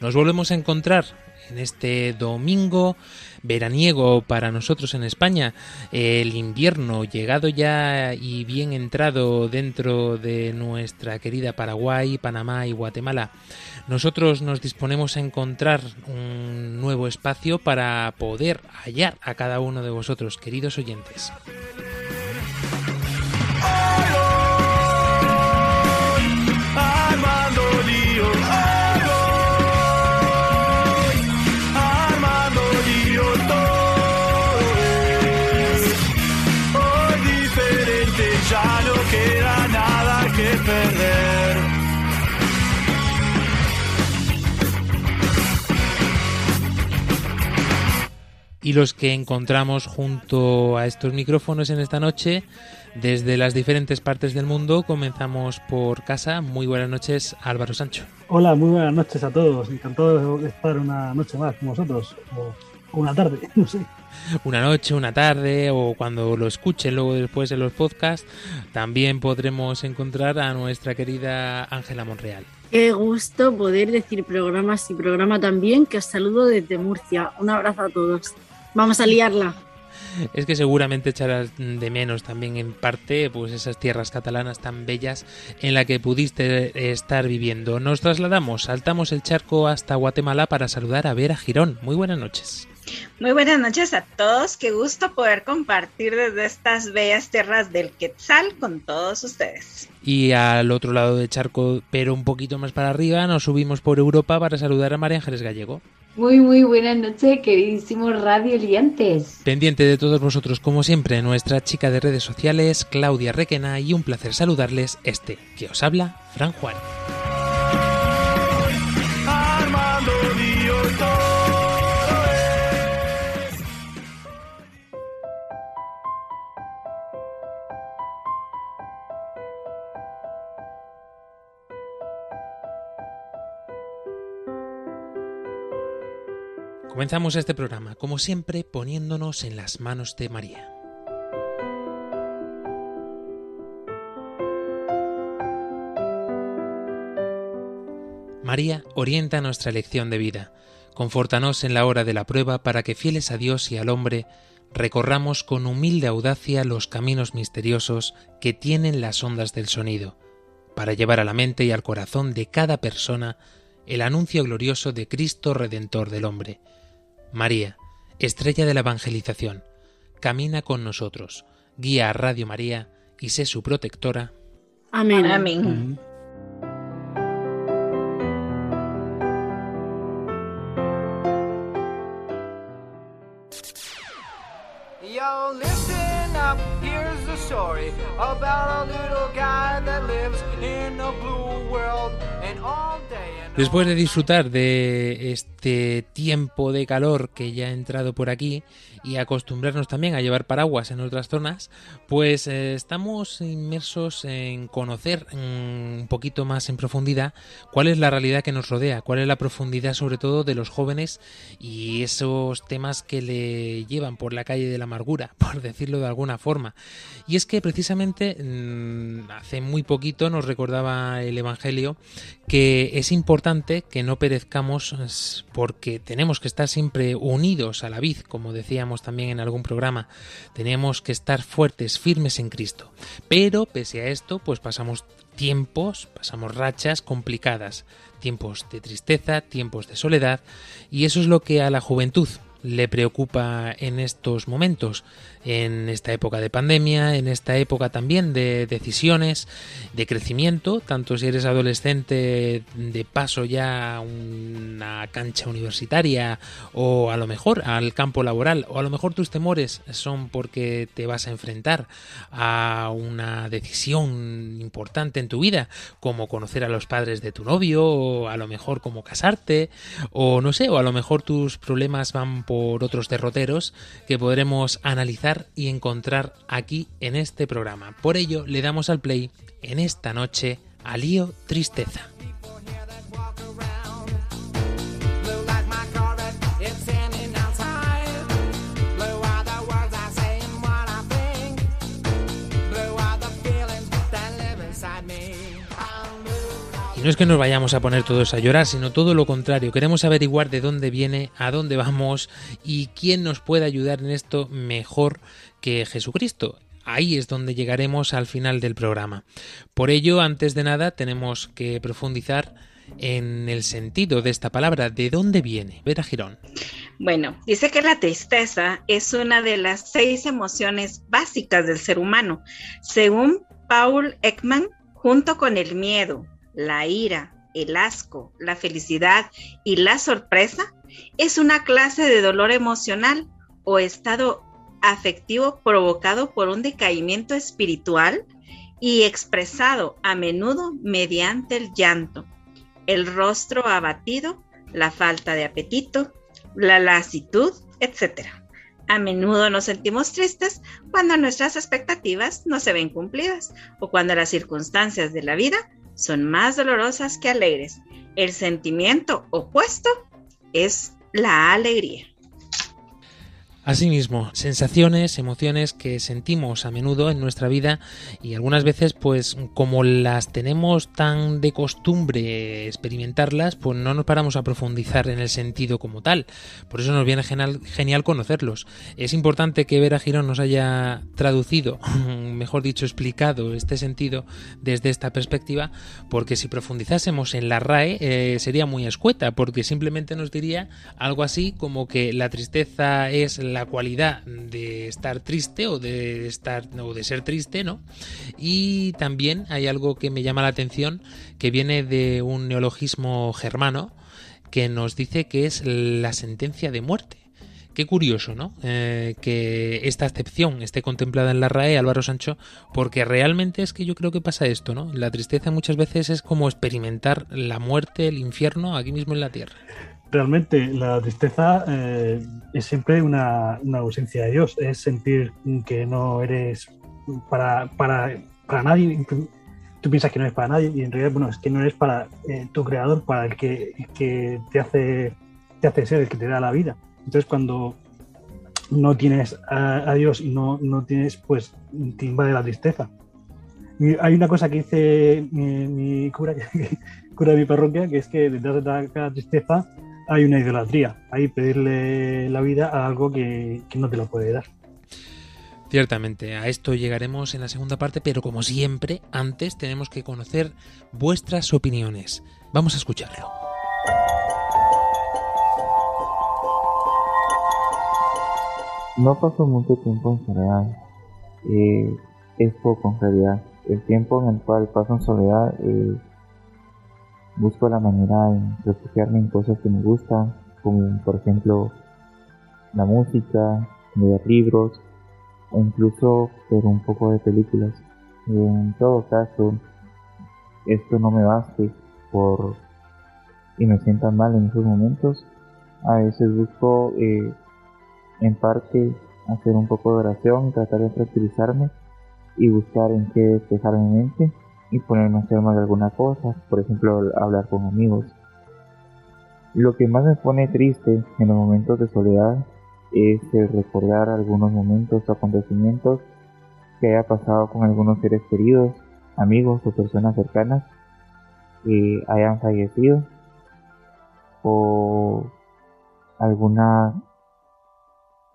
Nos volvemos a encontrar en este domingo veraniego para nosotros en España, el invierno llegado ya y bien entrado dentro de nuestra querida Paraguay, Panamá y Guatemala. Nosotros nos disponemos a encontrar un nuevo espacio para poder hallar a cada uno de vosotros, queridos oyentes. Que perder. y los que encontramos junto a estos micrófonos en esta noche desde las diferentes partes del mundo. Comenzamos por casa. Muy buenas noches, Álvaro Sancho. Hola, muy buenas noches a todos. Encantado de estar una noche más con vosotros. O o una tarde, no sé. Una noche, una tarde o cuando lo escuchen luego después en los podcasts, también podremos encontrar a nuestra querida Ángela Monreal. Qué gusto poder decir programas y programa también, que os saludo desde Murcia. Un abrazo a todos. Vamos a liarla. Es que seguramente echarás de menos también en parte pues esas tierras catalanas tan bellas en la que pudiste estar viviendo. Nos trasladamos, saltamos el charco hasta Guatemala para saludar a Vera Girón. Muy buenas noches. Muy buenas noches a todos. Qué gusto poder compartir desde estas bellas tierras del Quetzal con todos ustedes. Y al otro lado del charco, pero un poquito más para arriba, nos subimos por Europa para saludar a María Ángeles Gallego. Muy, muy buenas noches, queridísimos radioliantes. Pendiente de todos vosotros, como siempre, nuestra chica de redes sociales, Claudia Requena, y un placer saludarles este que os habla, Fran Juan. Comenzamos este programa, como siempre, poniéndonos en las manos de María. María orienta nuestra elección de vida. Confórtanos en la hora de la prueba para que, fieles a Dios y al hombre, recorramos con humilde audacia los caminos misteriosos que tienen las ondas del sonido, para llevar a la mente y al corazón de cada persona el anuncio glorioso de Cristo Redentor del hombre. María, estrella de la evangelización, camina con nosotros, guía a Radio María y sé su protectora. Amén. Amén. Yo, listen up, here's the story about a little guy that lives in a blue world and all day and Después de disfrutar de este tiempo de calor que ya ha entrado por aquí y acostumbrarnos también a llevar paraguas en otras zonas, pues eh, estamos inmersos en conocer mm, un poquito más en profundidad cuál es la realidad que nos rodea, cuál es la profundidad sobre todo de los jóvenes y esos temas que le llevan por la calle de la amargura, por decirlo de alguna forma. Y es que precisamente mm, hace muy poquito nos recordaba el Evangelio que es importante que no perezcamos porque tenemos que estar siempre unidos a la vid, como decíamos también en algún programa. Tenemos que estar fuertes, firmes en Cristo. Pero pese a esto, pues pasamos tiempos, pasamos rachas complicadas, tiempos de tristeza, tiempos de soledad, y eso es lo que a la juventud le preocupa en estos momentos, en esta época de pandemia, en esta época también de decisiones, de crecimiento, tanto si eres adolescente de paso ya a un una cancha universitaria o a lo mejor al campo laboral. O a lo mejor tus temores son porque te vas a enfrentar a una decisión importante en tu vida como conocer a los padres de tu novio o a lo mejor como casarte o no sé o a lo mejor tus problemas van por otros derroteros que podremos analizar y encontrar aquí en este programa. Por ello le damos al play en esta noche a Lío Tristeza. Y no es que nos vayamos a poner todos a llorar, sino todo lo contrario. Queremos averiguar de dónde viene, a dónde vamos y quién nos puede ayudar en esto mejor que Jesucristo. Ahí es donde llegaremos al final del programa. Por ello, antes de nada, tenemos que profundizar en el sentido de esta palabra, ¿de dónde viene? Vera Girón. Bueno, dice que la tristeza es una de las seis emociones básicas del ser humano. Según Paul Ekman, junto con el miedo, la ira, el asco, la felicidad y la sorpresa, es una clase de dolor emocional o estado afectivo provocado por un decaimiento espiritual y expresado a menudo mediante el llanto, el rostro abatido, la falta de apetito, la lasitud, etc. A menudo nos sentimos tristes cuando nuestras expectativas no se ven cumplidas o cuando las circunstancias de la vida son más dolorosas que alegres. El sentimiento opuesto es la alegría. Asimismo, sensaciones, emociones que sentimos a menudo en nuestra vida y algunas veces pues como las tenemos tan de costumbre experimentarlas, pues no nos paramos a profundizar en el sentido como tal. Por eso nos viene genial, conocerlos. Es importante que Vera Girón nos haya traducido, mejor dicho, explicado este sentido desde esta perspectiva, porque si profundizásemos en la RAE eh, sería muy escueta, porque simplemente nos diría algo así como que la tristeza es la la cualidad de estar triste o de estar o de ser triste, ¿no? Y también hay algo que me llama la atención que viene de un neologismo germano que nos dice que es la sentencia de muerte. Qué curioso, ¿no? Eh, que esta excepción esté contemplada en la RAE, Álvaro Sancho, porque realmente es que yo creo que pasa esto, ¿no? La tristeza muchas veces es como experimentar la muerte, el infierno aquí mismo en la tierra realmente la tristeza eh, es siempre una, ausencia de Dios, es sentir que no eres para, para, para, nadie, tú piensas que no eres para nadie y en realidad, bueno, es que no eres para eh, tu creador, para el que, que, te, hace, te hace ser, el que te da la vida. Entonces cuando no tienes a, Dios y no, no tienes, pues te invade la tristeza. Hay una cosa que dice mi, cura, cura de mi parroquia, que es que detrás de cada tristeza hay una idolatría, hay pedirle la vida a algo que, no te lo puede dar. Ciertamente, a esto llegaremos en la segunda parte, pero como siempre, antes tenemos que conocer vuestras opiniones. Vamos a escucharlo. No paso mucho tiempo en soledad. Eh, es poco en realidad. El tiempo en el cual paso en soledad eh, busco la manera de refugiarme en cosas que me gustan, como por ejemplo la música, leer libros o incluso ver un poco de películas. En todo caso, esto no me baste por y me sienta mal en esos momentos. A veces busco eh, en parte hacer un poco de oración, tratar de tranquilizarme y buscar en qué despejar mi mente y ponerme a de alguna cosa, por ejemplo hablar con amigos. Lo que más me pone triste en los momentos de soledad es el recordar algunos momentos o acontecimientos que haya pasado con algunos seres queridos, amigos o personas cercanas que hayan fallecido o alguna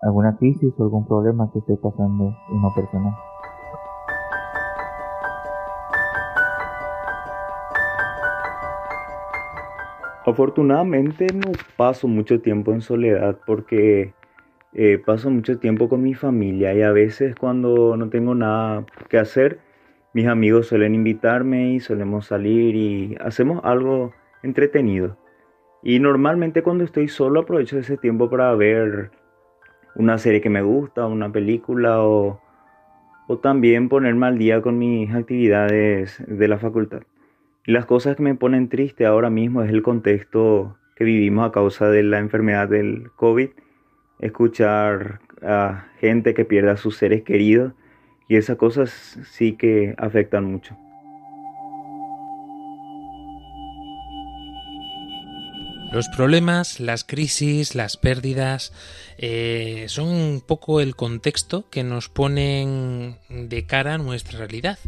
alguna crisis o algún problema que esté pasando en una persona. Afortunadamente no paso mucho tiempo en soledad porque eh, paso mucho tiempo con mi familia y a veces cuando no tengo nada que hacer, mis amigos suelen invitarme y solemos salir y hacemos algo entretenido. Y normalmente cuando estoy solo aprovecho ese tiempo para ver una serie que me gusta, una película o, o también ponerme al día con mis actividades de la facultad. Las cosas que me ponen triste ahora mismo es el contexto que vivimos a causa de la enfermedad del COVID, escuchar a gente que pierde a sus seres queridos y esas cosas sí que afectan mucho. Los problemas, las crisis, las pérdidas eh, son un poco el contexto que nos ponen de cara a nuestra realidad.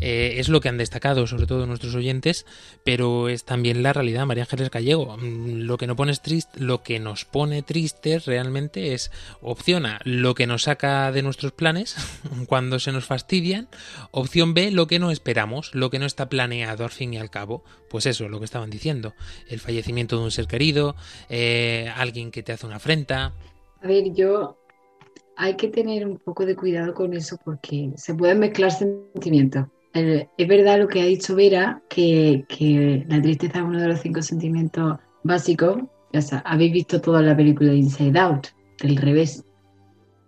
Eh, es lo que han destacado, sobre todo nuestros oyentes, pero es también la realidad. María Ángeles Gallego, mm, lo que, no pones triste, lo que nos pone tristes realmente es opción A, lo que nos saca de nuestros planes cuando se nos fastidian, opción B, lo que no esperamos, lo que no está planeado al fin y al cabo. Pues eso, lo que estaban diciendo, el fallecimiento de un ser querido, eh, alguien que te hace una afrenta. A ver, yo hay que tener un poco de cuidado con eso porque se pueden mezclar sentimientos es verdad lo que ha dicho Vera, que, la tristeza es uno de los cinco sentimientos básicos. Ya habéis visto toda la película de Inside Out, del revés.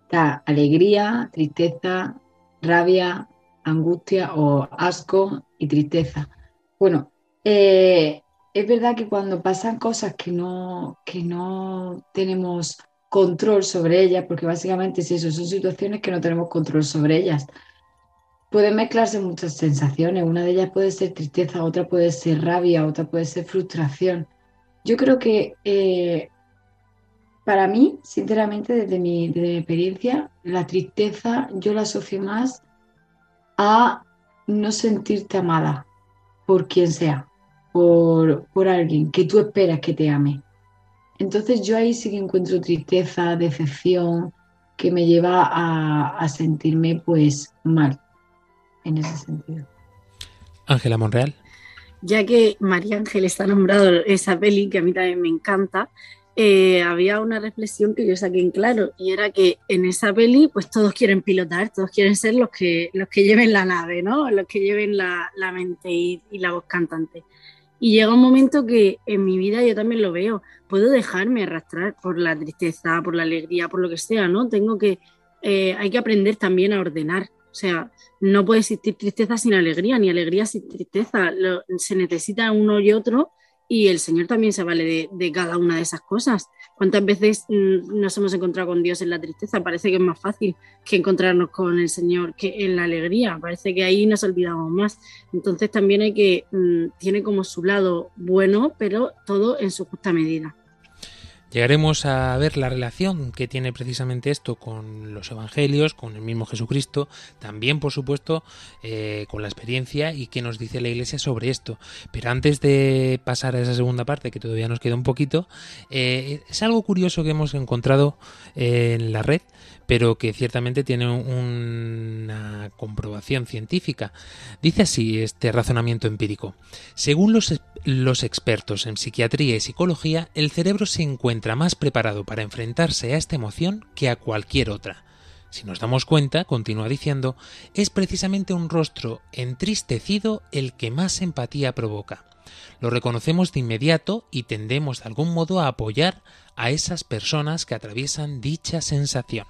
Está alegría, tristeza, rabia, angustia o asco y tristeza. Bueno, eh, es verdad que cuando pasan cosas que no, que no tenemos control sobre ellas, porque básicamente si eso son situaciones que no tenemos control sobre ellas, pueden mezclarse muchas sensaciones. Una de ellas puede ser tristeza, otra puede ser rabia, otra puede ser frustración. Yo creo que eh, para mí, sinceramente, desde mi, experiencia, la tristeza yo la asocio más a no sentirte amada por quien sea, por, por alguien que tú esperas que te ame. Entonces yo ahí sí que encuentro tristeza, decepción, que me lleva a, a sentirme pues mal en ese sentido. Ángela Monreal. Ya que María Ángel está nombrado esa peli, que a mí también me encanta, eh, había una reflexión que yo saqué en claro y era que en esa peli pues todos quieren pilotar, todos quieren ser los que, los que lleven la nave, ¿no? Los que lleven la, mente y, la voz cantante. Y llega un momento que en mi vida yo también lo veo, puedo dejarme arrastrar por la tristeza, por la alegría, por lo que sea, ¿no? Tengo que, eh, hay que aprender también a ordenar o sea, no puede existir tristeza sin alegría, ni alegría sin tristeza. se necesita uno y otro y el Señor también se vale de, cada una de esas cosas. ¿Cuántas veces mm, nos hemos encontrado con Dios en la tristeza? Parece que es más fácil que encontrarnos con el Señor que en la alegría. Parece que ahí nos olvidamos más. Entonces también hay que, mm, tiene como su lado bueno, pero todo en su justa medida. Llegaremos a ver la relación que tiene precisamente esto con los evangelios, con el mismo Jesucristo, también por supuesto eh, con la experiencia y qué nos dice la Iglesia sobre esto. Pero antes de pasar a esa segunda parte, que todavía nos queda un poquito, eh, es algo curioso que hemos encontrado en la red pero que ciertamente tiene una comprobación científica. Dice así este razonamiento empírico. Según los, los expertos en psiquiatría y psicología, el cerebro se encuentra más preparado para enfrentarse a esta emoción que a cualquier otra. Si nos damos cuenta, continúa diciendo, es precisamente un rostro entristecido el que más empatía provoca. Lo reconocemos de inmediato y tendemos de algún modo a apoyar a esas personas que atraviesan dicha sensación.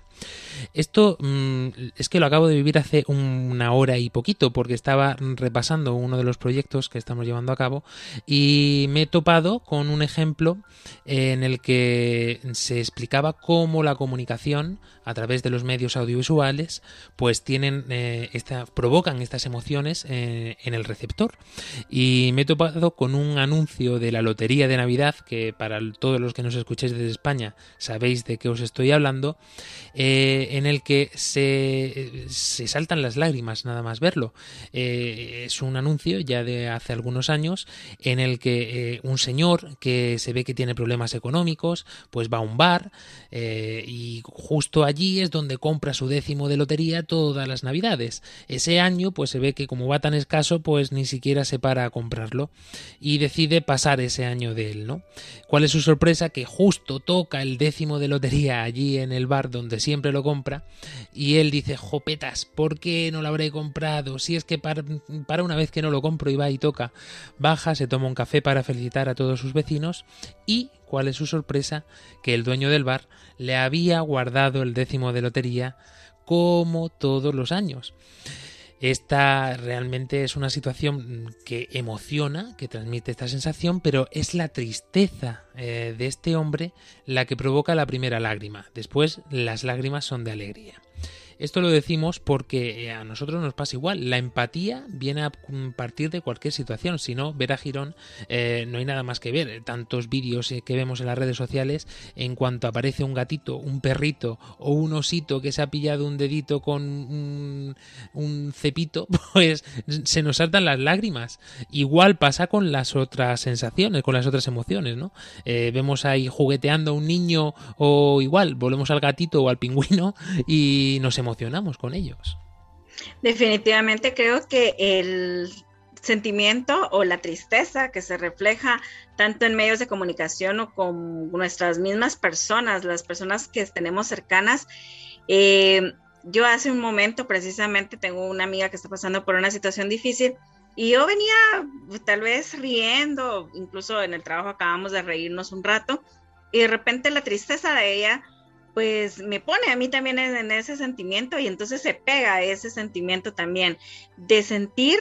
Esto mm, es que lo acabo de vivir hace una hora y poquito porque estaba repasando uno de los proyectos que estamos llevando a cabo y me he topado con un ejemplo en el que se explicaba cómo la comunicación a través de los medios audiovisuales pues tienen eh, esta, provocan estas emociones eh, en el receptor y me he topado con un anuncio de la lotería de navidad que para todos los que nos escuchéis desde España sabéis de qué os estoy hablando eh, en el que se, se, saltan las lágrimas nada más verlo. Eh, es un anuncio ya de hace algunos años en el que eh, un señor que se ve que tiene problemas económicos, pues va a un bar y justo allí es donde compra su décimo de lotería todas las navidades. Ese año pues se ve que como va tan escaso pues ni siquiera se para a comprarlo y decide pasar ese año de él, ¿no? ¿Cuál es su sorpresa? Que justo toca el décimo de lotería allí en el bar donde siempre lo compra. Y él dice, jopetas, ¿por qué no lo habré comprado? Si es que para, para una vez que no lo compro y va y toca, baja, se toma un café para felicitar a todos sus vecinos y cuál es su sorpresa, que el dueño del bar le había guardado el décimo de lotería como todos los años. Esta realmente es una situación que emociona, que transmite esta sensación, pero es la tristeza eh, de este hombre la que provoca la primera lágrima. Después las lágrimas son de alegría. Esto lo decimos porque eh, a nosotros nos pasa igual. La empatía viene a partir de cualquier situación. Si no, ver a Girón eh, no hay nada más que ver. Tantos vídeos eh, que vemos en las redes sociales en cuanto aparece un gatito, un perrito o un osito que se ha pillado un dedito con un, cepito, pues se nos saltan las lágrimas. Igual pasa con las otras sensaciones, con las otras emociones, ¿no? vemos ahí jugueteando a un niño o igual, volvemos al gatito o al pingüino y nos emocionamos emocionamos con ellos. Definitivamente creo que el sentimiento o la tristeza que se refleja tanto en medios de comunicación o con nuestras mismas personas, las personas que tenemos cercanas. Eh, yo hace un momento precisamente tengo una amiga que está pasando por una situación difícil y yo venía tal vez riendo, incluso en el trabajo acabamos de reírnos un rato y de repente la tristeza de ella pues me pone a mí también en, ese sentimiento y entonces se pega ese sentimiento también de sentir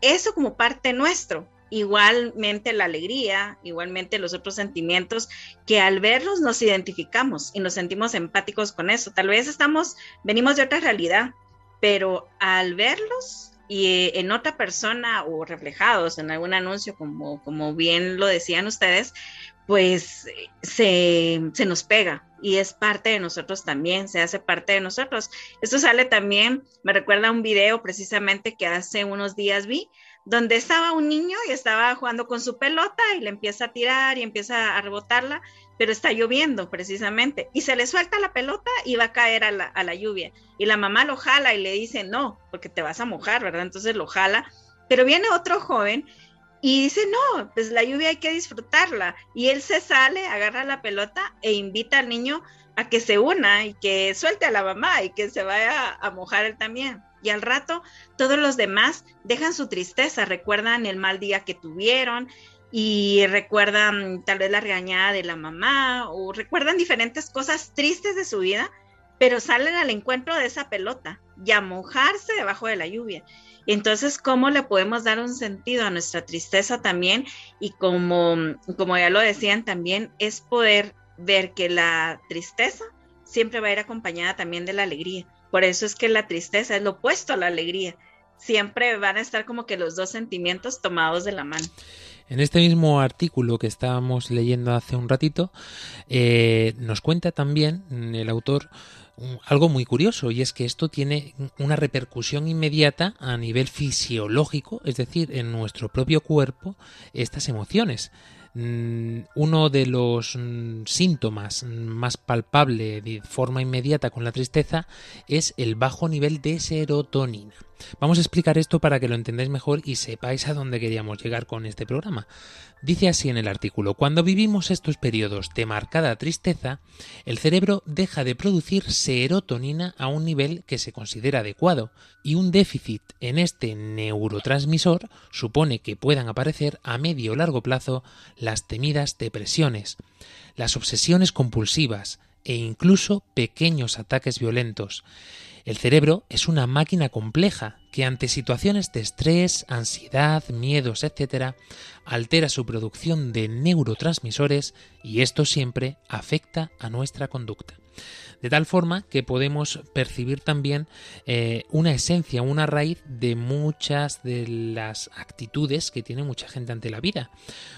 eso como parte nuestro. Igualmente la alegría, igualmente los otros sentimientos que al verlos nos identificamos y nos sentimos empáticos con eso. Tal vez estamos, venimos de otra realidad, pero al verlos y en otra persona o reflejados en algún anuncio, como, como bien lo decían ustedes, pues se, se, nos pega y es parte de nosotros también, se hace parte de nosotros. Esto sale también, me recuerda un video precisamente que hace unos días vi, donde estaba un niño y estaba jugando con su pelota y le empieza a tirar y empieza a rebotarla, pero está lloviendo precisamente y se le suelta la pelota y va a caer a la, a la lluvia. Y la mamá lo jala y le dice, no, porque te vas a mojar, ¿verdad? Entonces lo jala, pero viene otro joven y dice, no, pues la lluvia hay que disfrutarla. Y él se sale, agarra la pelota e invita al niño a que se una y que suelte a la mamá y que se vaya a mojar él también. Y al rato todos los demás dejan su tristeza, recuerdan el mal día que tuvieron y recuerdan tal vez la regañada de la mamá o recuerdan diferentes cosas tristes de su vida, pero salen al encuentro de esa pelota y a mojarse debajo de la lluvia. Entonces, ¿cómo le podemos dar un sentido a nuestra tristeza también? Y como, como ya lo decían también, es poder ver que la tristeza siempre va a ir acompañada también de la alegría. Por eso es que la tristeza es lo opuesto a la alegría. Siempre van a estar como que los dos sentimientos tomados de la mano. En este mismo artículo que estábamos leyendo hace un ratito, eh, nos cuenta también el autor algo muy curioso y es que esto tiene una repercusión inmediata a nivel fisiológico, es decir, en nuestro propio cuerpo, estas emociones. Mm, uno de los mm, síntomas más palpable de forma inmediata con la tristeza es el bajo nivel de serotonina. Vamos a explicar esto para que lo entendáis mejor y sepáis a dónde queríamos llegar con este programa. Dice así en el artículo, cuando vivimos estos periodos de marcada tristeza, el cerebro deja de producir serotonina a un nivel que se considera adecuado, y un déficit en este neurotransmisor supone que puedan aparecer a medio o largo plazo las temidas depresiones, las obsesiones compulsivas e incluso pequeños ataques violentos. El cerebro es una máquina compleja que ante situaciones de estrés, ansiedad, miedos, etc., altera su producción de neurotransmisores y esto siempre afecta a nuestra conducta de tal forma que podemos percibir también eh, una esencia, una raíz de muchas de las actitudes que tiene mucha gente ante la vida,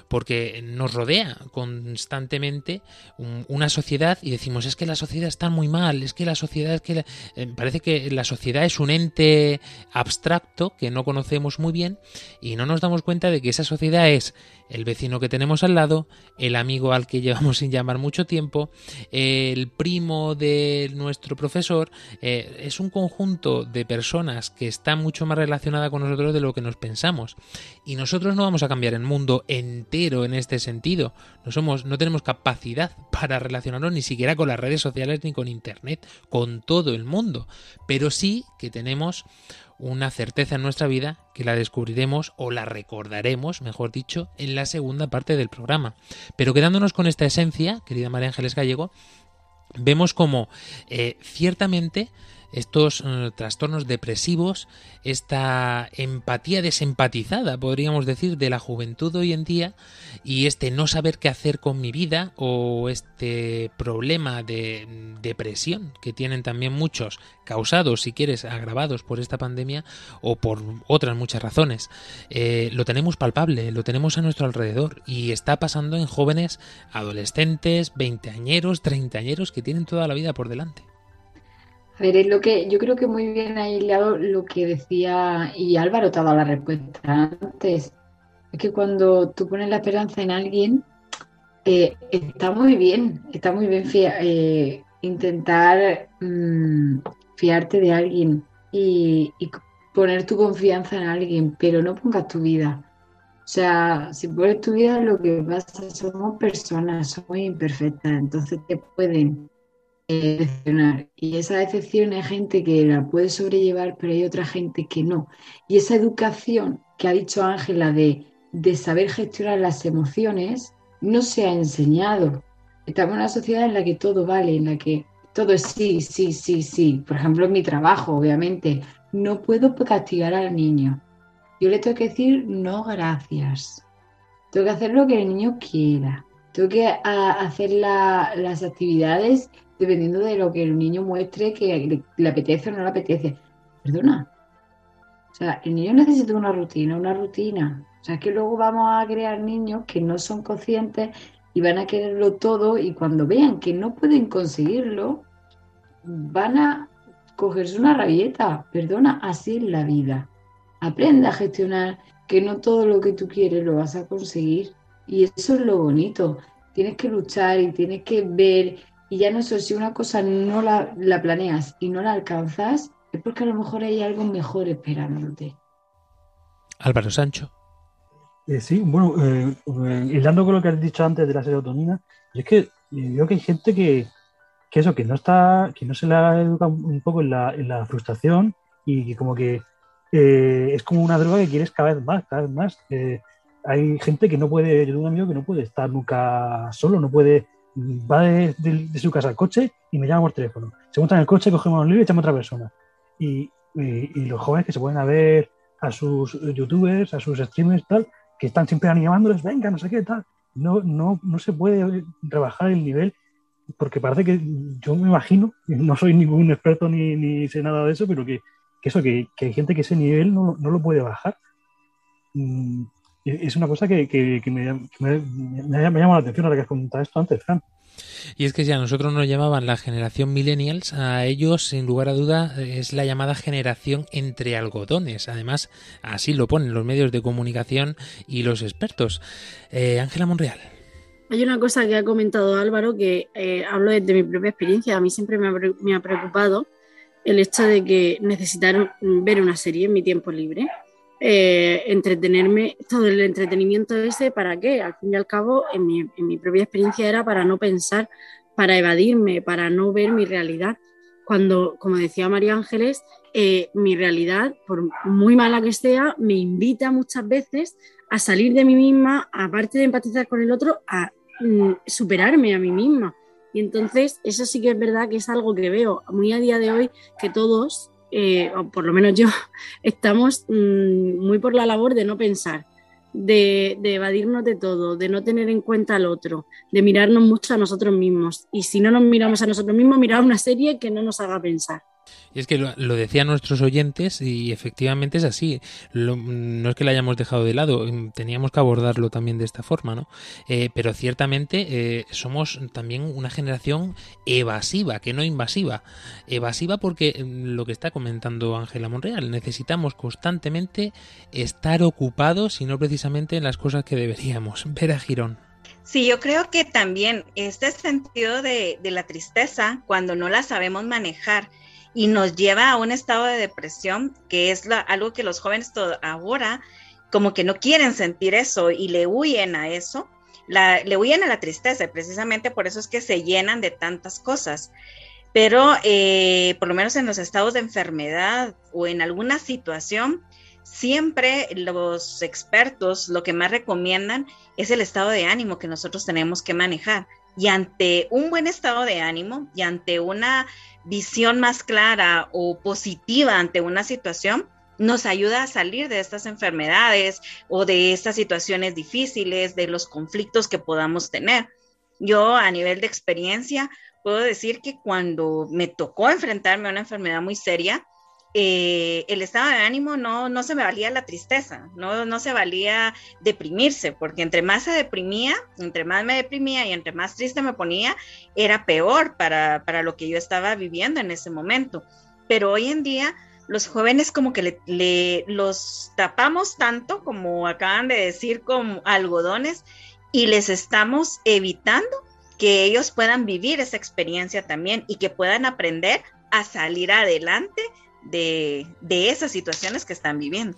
porque nos rodea constantemente una sociedad y decimos es que la sociedad está muy mal, es que la sociedad es que eh, parece que la sociedad es un ente abstracto que no conocemos muy bien y no nos damos cuenta de que esa sociedad es el vecino que tenemos al lado, el amigo al que llevamos sin llamar mucho tiempo, el primo de nuestro profesor, eh, es un conjunto de personas que está mucho más relacionada con nosotros de lo que nos pensamos. Y nosotros no vamos a cambiar el mundo entero en este sentido. No, somos, no tenemos capacidad para relacionarnos ni siquiera con las redes sociales ni con Internet, con todo el mundo. Pero sí que tenemos una certeza en nuestra vida que la descubriremos o la recordaremos, mejor dicho, en la segunda parte del programa. Pero quedándonos con esta esencia, querida María Ángeles Gallego, vemos como eh, ciertamente estos eh, trastornos depresivos, esta empatía desempatizada, podríamos decir, de la juventud hoy en día, y este no saber qué hacer con mi vida, o este problema de depresión que tienen también muchos, causados, si quieres, agravados por esta pandemia, o por otras muchas razones, eh, lo tenemos palpable, lo tenemos a nuestro alrededor, y está pasando en jóvenes adolescentes, veinteañeros, treintañeros, que tienen toda la vida por delante. A ver, es lo que yo creo que muy bien ha hilado lo que decía, y Álvaro te ha dado la respuesta antes. Es que cuando tú pones la esperanza en alguien, eh, está muy bien, está muy bien eh, intentar mm, fiarte de alguien y, y, poner tu confianza en alguien, pero no pongas tu vida. O sea, si pones tu vida, lo que pasa, somos personas, somos imperfectas, entonces te pueden decepcionar. Y esa decepción hay gente que la puede sobrellevar, pero hay otra gente que no. Y esa educación que ha dicho Ángela de, de saber gestionar las emociones no se ha enseñado. Estamos en una sociedad en la que todo vale, en la que todo es sí, sí, sí, sí. Por ejemplo, en mi trabajo, obviamente, no puedo castigar al niño. Yo le tengo que decir no gracias. Tengo que hacer lo que el niño quiera. Tengo que hacer las actividades dependiendo de lo que el niño muestre que le, apetece o no le apetece. Perdona. O sea, el niño necesita una rutina, una rutina. O sea, que luego vamos a crear niños que no son conscientes y van a quererlo todo y cuando vean que no pueden conseguirlo, van a cogerse una rabieta. Perdona, así es la vida. Aprende a gestionar que no todo lo que tú quieres lo vas a conseguir. Y eso es lo bonito. Tienes que luchar y tienes que ver y ya no sé, si una cosa no la, planeas y no la alcanzas, es porque a lo mejor hay algo mejor esperándote. Álvaro Sancho. Eh, sí, bueno, eh, eh, hilando con lo que has dicho antes de la serotonina, es que veo que hay gente que, que, eso, que no está, que no se la educa un poco en la, en la frustración y que como que es como una droga que quieres cada vez más, cada vez más. hay gente que no puede, yo tengo un amigo que no puede estar nunca solo, no puede va de, su casa al coche y me llama por teléfono. Se monta en el coche, cogemos un libro y echamos a otra persona. Y, los jóvenes que se pueden ver a sus youtubers, a sus streamers, tal, que están siempre animándoles, venga, no sé qué, tal. No, no, no se puede rebajar el nivel porque parece que yo me imagino, no soy ningún experto ni, ni sé nada de eso, pero que, que eso, que, que, hay gente que ese nivel no, no lo puede bajar. Es una cosa que, me, me, llama la atención ahora que has comentado esto antes, Fran. Y es que si a nosotros nos llamaban la generación millennials, a ellos, sin lugar a duda, es la llamada generación entre algodones. Además, así lo ponen los medios de comunicación y los expertos. Eh, Ángela Monreal. Hay una cosa que ha comentado Álvaro que eh, hablo desde mi propia experiencia. A mí siempre me ha preocupado el hecho de que necesitar ver una serie en mi tiempo libre. Eh, entretenerme, todo el entretenimiento ese, ¿para qué? Al fin y al cabo, en mi, en mi, propia experiencia era para no pensar, para evadirme, para no ver mi realidad. Cuando, como decía María Ángeles, eh, mi realidad, por muy mala que sea, me invita muchas veces a salir de mí misma, aparte de empatizar con el otro, a mm, superarme a mí misma. Y entonces, eso sí que es verdad que es algo que veo muy a día de hoy, que todos eh, o por lo menos yo, estamos mm, muy por la labor de no pensar, de, de, evadirnos de todo, de no tener en cuenta al otro, de mirarnos mucho a nosotros mismos. Y si no nos miramos a nosotros mismos, mirar una serie que no nos haga pensar. Y es que lo, decían nuestros oyentes y efectivamente es así. no es que lo hayamos dejado de lado, mm, teníamos que abordarlo también de esta forma, ¿no? Eh, pero ciertamente eh, somos también una generación evasiva, que no invasiva. Evasiva porque mm, lo que está comentando Ángela Monreal, necesitamos constantemente estar ocupados y no precisamente en las cosas que deberíamos. Ver a Girón. Sí, yo creo que también este sentido de, la tristeza, cuando no la sabemos manejar y nos lleva a un estado de depresión, que es la, algo que los jóvenes ahora como que no quieren sentir eso y le huyen a eso, le huyen a la tristeza, y precisamente por eso es que se llenan de tantas cosas. Pero eh, por lo menos en los estados de enfermedad o en alguna situación, siempre los expertos lo que más recomiendan es el estado de ánimo que nosotros tenemos que manejar. Y ante un buen estado de ánimo y ante una visión más clara o positiva ante una situación, nos ayuda a salir de estas enfermedades o de estas situaciones difíciles, de los conflictos que podamos tener. Yo a nivel de experiencia puedo decir que cuando me tocó enfrentarme a una enfermedad muy seria, eh, el estado de ánimo no, no se me valía la tristeza, no, no se valía deprimirse, porque entre más se deprimía, entre más me deprimía y entre más triste me ponía, era peor para, para lo que yo estaba viviendo en ese momento. Pero hoy en día los jóvenes como que le, los tapamos tanto, como acaban de decir, con algodones, y les estamos evitando que ellos puedan vivir esa experiencia también y que puedan aprender a salir adelante de, de esas situaciones que están viviendo.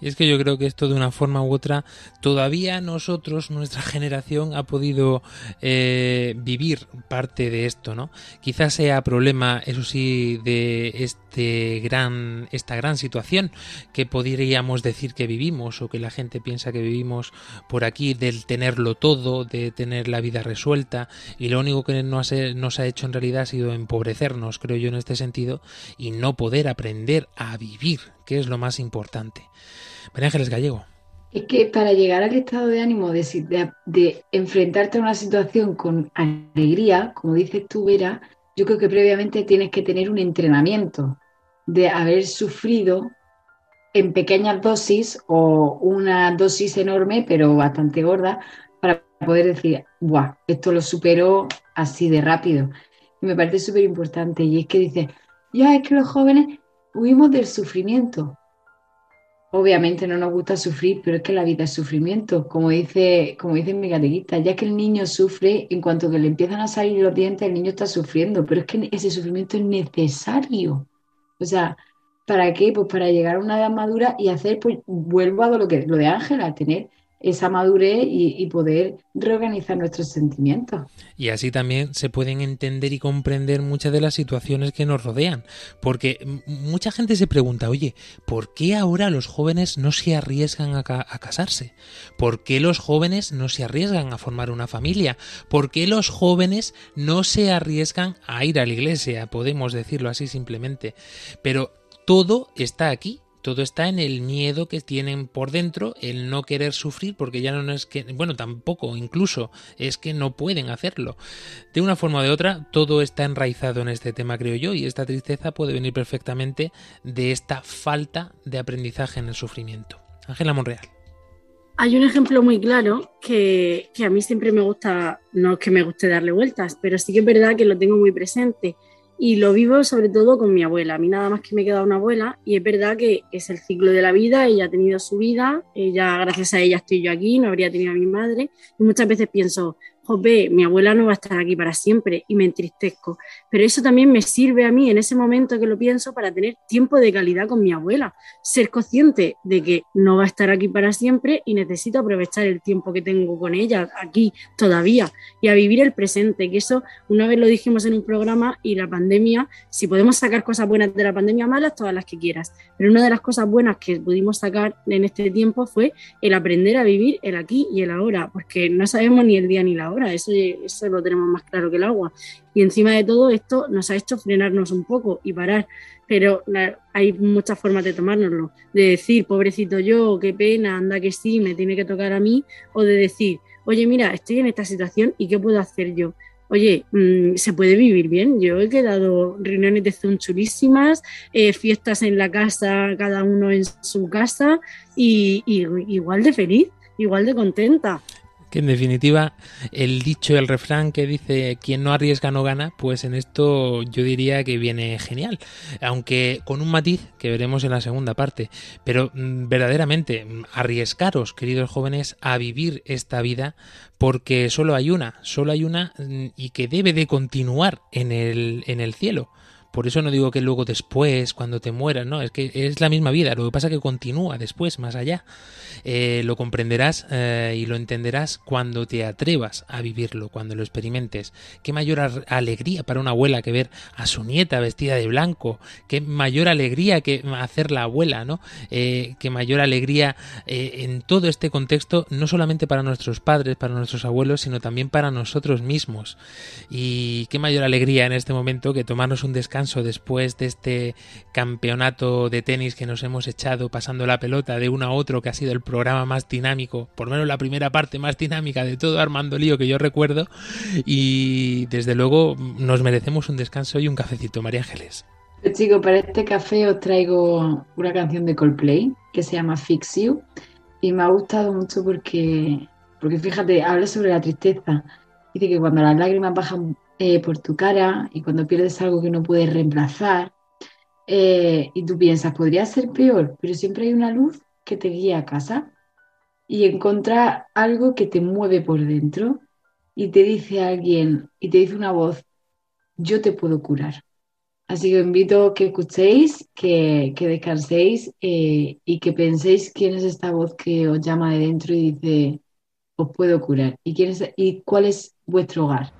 Y es que yo creo que esto de una forma u otra, todavía nosotros, nuestra generación, ha podido eh, vivir parte de esto, ¿no? Quizás sea problema, eso sí, de este gran, esta gran situación que podríamos decir que vivimos o que la gente piensa que vivimos por aquí, del tenerlo todo, de tener la vida resuelta y lo único que nos ha, nos ha hecho en realidad ha sido empobrecernos, creo yo, en este sentido y no poder aprender a vivir, que es lo más importante. María Ángeles Gallego. Es que para llegar al estado de ánimo de, de, enfrentarte a una situación con alegría, como dices tú, Vera, yo creo que previamente tienes que tener un entrenamiento de haber sufrido en pequeñas dosis o una dosis enorme, pero bastante gorda, para poder decir, ¡buah! Esto lo supero así de rápido. Y me parece súper importante. Y es que dice, ya es que los jóvenes huimos del sufrimiento. Obviamente no nos gusta sufrir, pero es que la vida es sufrimiento, como dice, como dice mi catequista, ya que el niño sufre, en cuanto que le empiezan a salir los dientes, el niño está sufriendo, pero es que ese sufrimiento es necesario. O sea, ¿para qué? Pues para llegar a una edad madura y hacer, pues vuelvo a lo, que, lo de Ángela, tener esa madurez y, poder reorganizar nuestros sentimientos. Y así también se pueden entender y comprender muchas de las situaciones que nos rodean. Porque mucha gente se pregunta, oye, ¿por qué ahora los jóvenes no se arriesgan a, casarse? ¿Por qué los jóvenes no se arriesgan a formar una familia? ¿Por qué los jóvenes no se arriesgan a ir a la iglesia? Podemos decirlo así simplemente. Pero todo está aquí todo está en el miedo que tienen por dentro, el no querer sufrir, porque ya no es que, bueno, tampoco, incluso es que no pueden hacerlo. De una forma o de otra, todo está enraizado en este tema, creo yo, y esta tristeza puede venir perfectamente de esta falta de aprendizaje en el sufrimiento. Ángela Monreal. Hay un ejemplo muy claro que, que a mí siempre me gusta, no es que me guste darle vueltas, pero sí que es verdad que lo tengo muy presente y lo vivo sobre todo con mi abuela. A mí nada más que me queda una abuela y es verdad que es el ciclo de la vida, ella ha tenido su vida, ella gracias a ella estoy yo aquí, no habría tenido a mi madre y muchas veces pienso, jope, mi abuela no va a estar aquí para siempre y me entristezco. Pero eso también me sirve a mí en ese momento que lo pienso para tener tiempo de calidad con mi abuela, ser consciente de que no va a estar aquí para siempre y necesito aprovechar el tiempo que tengo con ella aquí todavía y a vivir el presente, que eso una vez lo dijimos en un programa y la pandemia, si podemos sacar cosas buenas de la pandemia, malas, todas las que quieras. Pero una de las cosas buenas que pudimos sacar en este tiempo fue el aprender a vivir el aquí y el ahora, porque no sabemos ni el día ni la hora eso, eso lo tenemos más claro que el agua. Y encima de todo esto nos ha hecho frenarnos un poco y parar, pero hay muchas formas de tomárnoslo, de decir, pobrecito yo, qué pena, anda que sí, me tiene que tocar a mí, o de decir, oye, mira, estoy en esta situación y qué puedo hacer yo. Oye, mm, se puede vivir bien. Yo he quedado reuniones de Zoom chulísimas, eh, fiestas en la casa, cada uno en su casa, y igual de feliz, igual de contenta. Que en definitiva el dicho, el refrán que dice quien no arriesga no gana, pues en esto yo diría que viene genial, aunque con un matiz que veremos en la segunda parte, pero mm, verdaderamente mm, arriesgaros, queridos jóvenes, a vivir esta vida porque solo hay una, solo hay una mm, y que debe de continuar en el, en el cielo. Por eso no digo que luego después, cuando te mueras, no, es que es la misma vida, lo que pasa es que continúa después, más allá. Eh, lo comprenderás eh, y lo entenderás cuando te atrevas a vivirlo, cuando lo experimentes. Qué mayor alegría para una abuela que ver a su nieta vestida de blanco, qué mayor alegría que hacer la abuela, ¿no? Eh, qué mayor alegría en todo este contexto, no solamente para nuestros padres, para nuestros abuelos, sino también para nosotros mismos. Y qué mayor alegría en este momento que tomarnos un descanso después de este campeonato de tenis que nos hemos echado pasando la pelota de uno a otro que ha sido el programa más dinámico, por lo menos la primera parte más dinámica de todo Armando Lío que yo recuerdo. Y desde luego nos merecemos un descanso y un cafecito, María Ángeles. Pues chicos, para este café os traigo una canción de Coldplay que se llama Fix You y me ha gustado mucho porque, porque fíjate, habla sobre la tristeza. Dice que cuando las lágrimas bajan eh, por tu cara y cuando pierdes algo que no puedes reemplazar eh, y tú piensas, podría ser peor, pero siempre hay una luz que te guía a casa y encontrar algo que te mueve por dentro y te dice alguien y te dice una voz, yo te puedo curar. Así que os invito a que escuchéis, que, descanséis eh, y que penséis quién es esta voz que os llama de dentro y dice, os puedo curar. ¿Y, quién y cuál es vuestro hogar?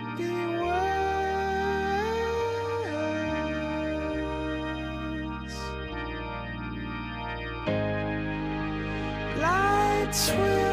sweet.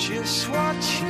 just watch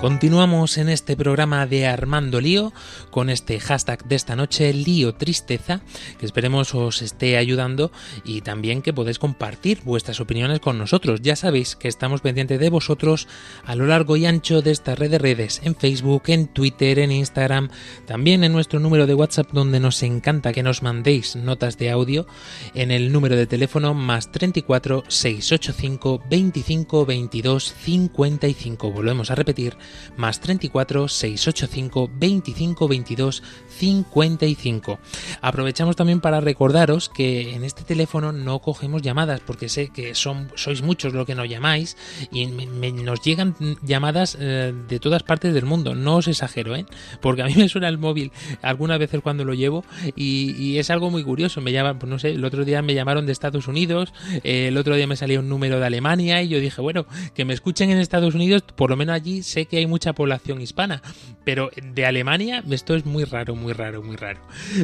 Continuamos en este programa de Armando Lío con este hashtag de esta noche, Lío Tristeza, que esperemos os esté ayudando y también que podéis compartir vuestras opiniones con nosotros. Ya sabéis que estamos pendientes de vosotros a lo largo y ancho de esta red de redes, en Facebook, en Twitter, en Instagram, también en nuestro número de WhatsApp donde nos encanta que nos mandéis notas de audio en el número de teléfono más 34 685 25 22 55. Volvemos a repetir más 34 685 25 22 55. Aprovechamos también para recordaros que en este teléfono no cogemos llamadas porque sé que son, sois muchos los que nos llamáis y nos llegan llamadas eh, de todas partes del mundo. No os exagero, ¿eh? Porque a mí me suena el móvil algunas veces cuando lo llevo y, es algo muy curioso. Me llaman, no sé, el otro día me llamaron de Estados Unidos, eh, el otro día me salía un número de Alemania y yo dije, bueno, que me escuchen en Estados Unidos, por lo menos allí sé que hay mucha población hispana, pero de Alemania esto es muy raro, muy raro, muy raro.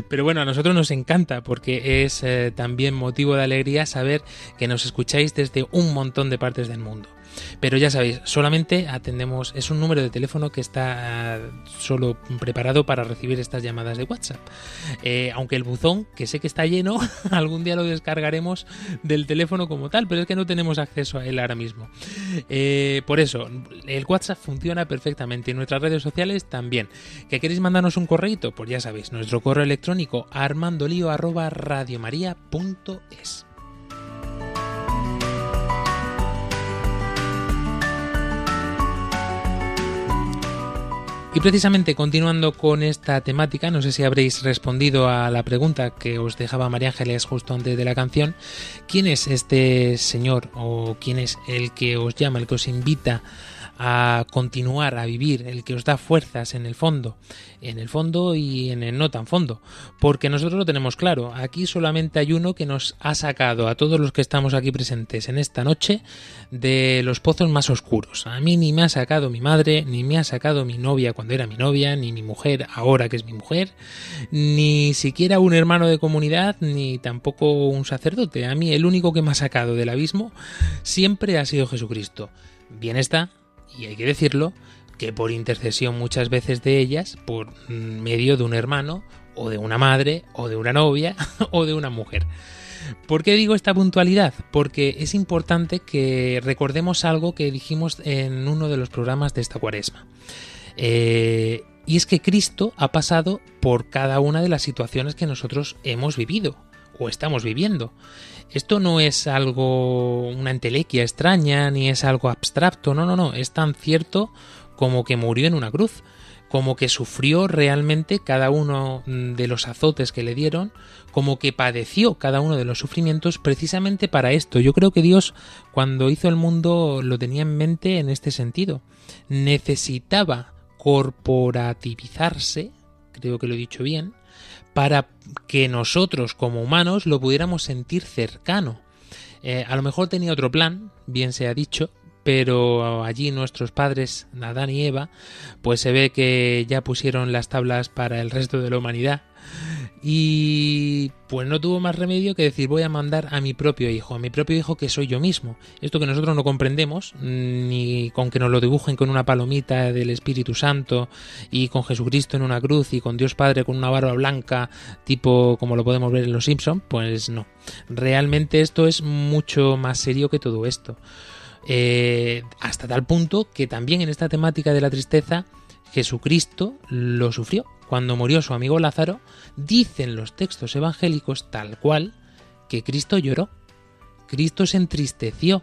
Pero bueno, a nosotros nos encanta porque es eh, también motivo de alegría saber que nos escucháis desde un montón de partes del mundo. Pero ya sabéis, solamente atendemos, es un número de teléfono que está eh, solo preparado para recibir estas llamadas de WhatsApp. Eh, aunque el buzón, que sé que está lleno, algún día lo descargaremos del teléfono como tal, pero es que no tenemos acceso a él ahora mismo. Eh, por eso, el WhatsApp funciona perfectamente y nuestras redes sociales también. ¿Que queréis mandarnos un correito? Pues ya sabéis, nuestro correo electrónico armandolio@radiomaria.es. Y precisamente continuando con esta temática, no sé si habréis respondido a la pregunta que os dejaba María Ángeles justo antes de la canción, ¿quién es este señor o quién es el que os llama, el que os invita a continuar a vivir, el que os da fuerzas en el fondo, en el fondo y en el no tan fondo, porque nosotros lo tenemos claro, aquí solamente hay uno que nos ha sacado a todos los que estamos aquí presentes en esta noche de los pozos más oscuros. A mí ni me ha sacado mi madre, ni me ha sacado mi novia cuando era mi novia, ni mi mujer ahora que es mi mujer, ni siquiera un hermano de comunidad, ni tampoco un sacerdote. A mí el único que me ha sacado del abismo siempre ha sido Jesucristo. Bien está, y hay que decirlo, que por intercesión muchas veces de ellas, por medio de un hermano, o de una madre, o de una novia, o de una mujer. ¿Por qué digo esta puntualidad? Porque es importante que recordemos algo que dijimos en uno de los programas de esta cuaresma. Eh, y es que Cristo ha pasado por cada una de las situaciones que nosotros hemos vivido o estamos viviendo. Esto no es algo, una entelequia extraña, ni es algo abstracto, no, no, no, es tan cierto como que murió en una cruz, como que sufrió realmente cada uno de los azotes que le dieron, como que padeció cada uno de los sufrimientos precisamente para esto. Yo creo que Dios cuando hizo el mundo lo tenía en mente en este sentido. Necesitaba corporativizarse, creo que lo he dicho bien, para que nosotros como humanos lo pudiéramos sentir cercano. Eh, a lo mejor tenía otro plan, bien se ha dicho, pero allí nuestros padres, Adán y Eva, pues se ve que ya pusieron las tablas para el resto de la humanidad. Y pues no tuvo más remedio que decir voy a mandar a mi propio hijo, a mi propio hijo que soy yo mismo. Esto que nosotros no comprendemos, ni con que nos lo dibujen con una palomita del Espíritu Santo y con Jesucristo en una cruz y con Dios Padre con una barba blanca, tipo como lo podemos ver en Los Simpson, pues no. Realmente esto es mucho más serio que todo esto. Eh, hasta tal punto que también en esta temática de la tristeza Jesucristo lo sufrió. Cuando murió su amigo Lázaro, dicen los textos evangélicos tal cual que Cristo lloró. Cristo se entristeció.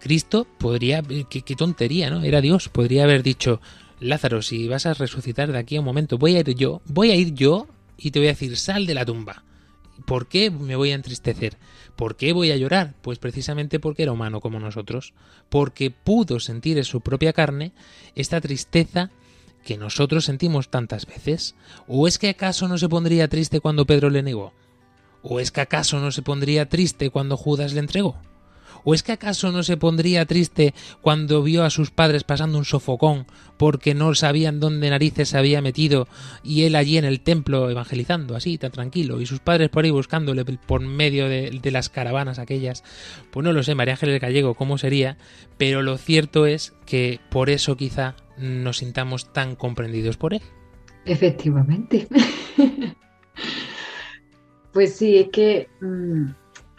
Cristo podría, qué, qué tontería, ¿no? Era Dios, podría haber dicho, Lázaro, si vas a resucitar de aquí a un momento, voy a ir yo, voy a ir yo y te voy a decir, sal de la tumba. ¿Por qué me voy a entristecer? ¿Por qué voy a llorar? Pues precisamente porque era humano como nosotros, porque pudo sentir en su propia carne esta tristeza que nosotros sentimos tantas veces. ¿O es que acaso no se pondría triste cuando Pedro le negó? ¿O es que acaso no se pondría triste cuando Judas le entregó? ¿O es que acaso no se pondría triste cuando vio a sus padres pasando un sofocón porque no sabían dónde narices se había metido y él allí en el templo evangelizando, así, tan tranquilo, y sus padres por ahí buscándole por medio de, las caravanas aquellas? Pues no lo sé, María Ángeles Gallego, cómo sería, pero lo cierto es que por eso quizá nos sintamos tan comprendidos por él. Efectivamente. pues sí, es que mm,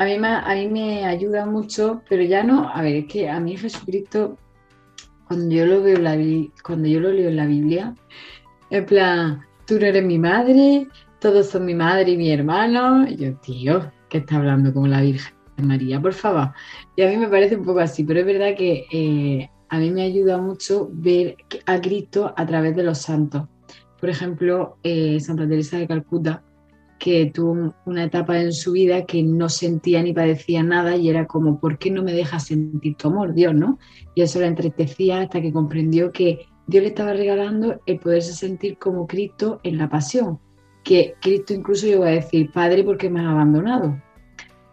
a, mí me, a mí me ayuda mucho, pero ya no, a ver, es que a mí Jesucristo, cuando yo lo veo la, cuando yo lo leo en la Biblia, en plan, tú no eres mi madre, todos son mi madre y mi hermano, y yo, tío, ¿qué está hablando como la Virgen María, por favor? Y a mí me parece un poco así, pero es verdad que eh, a mí me ayuda mucho ver a Cristo a través de los santos. Por ejemplo, eh, Santa Teresa de Calcuta, que tuvo una etapa en su vida que no sentía ni padecía nada y era como, ¿por qué no me dejas sentir tu amor, Dios, no? Y eso la entristecía hasta que comprendió que Dios le estaba regalando el poderse sentir como Cristo en la pasión, que Cristo incluso llegó a decir, Padre, ¿por qué me has abandonado?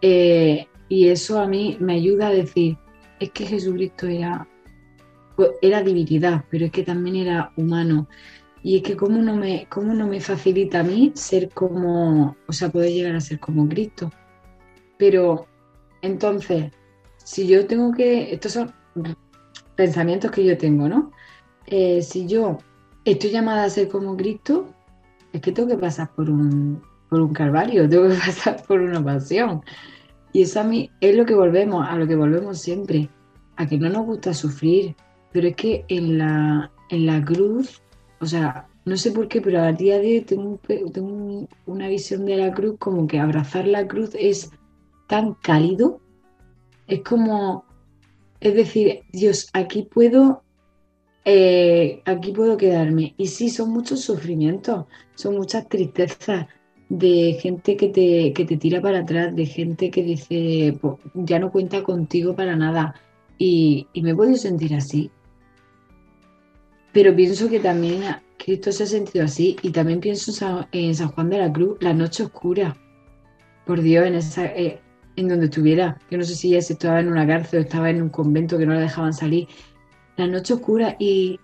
Eh, y eso a mí me ayuda a decir, es que Jesucristo era, pues, era divinidad, pero es que también era humano. Y es que cómo no me, cómo no me facilita a mí ser como, o sea, poder llegar a ser como Cristo. Pero entonces, si yo tengo que, estos son pensamientos que yo tengo, ¿no? Eh, si yo estoy llamada a ser como Cristo, es que tengo que pasar por un, por un calvario, tengo que pasar por una pasión. Y eso a mí es lo que volvemos, a lo que volvemos siempre, a que no nos gusta sufrir, pero es que en la, en la cruz, o sea, no sé por qué, pero a día de hoy tengo, una visión de la cruz como que abrazar la cruz es tan cálido, es como, es decir, Dios, aquí puedo, eh, aquí puedo quedarme. Y sí, son muchos sufrimientos, son muchas tristezas de gente que te, que te tira para atrás, de gente que dice, "Pues, ya no cuenta contigo para nada. Y, y me podido sentir así. Pero pienso que también Cristo se ha sentido así. Y también pienso en San, Juan de la Cruz, la noche oscura. Por Dios, en esa, eh, en donde estuviera. Yo no sé si ella estaba en una cárcel o estaba en un convento que no la dejaban salir. La noche oscura y,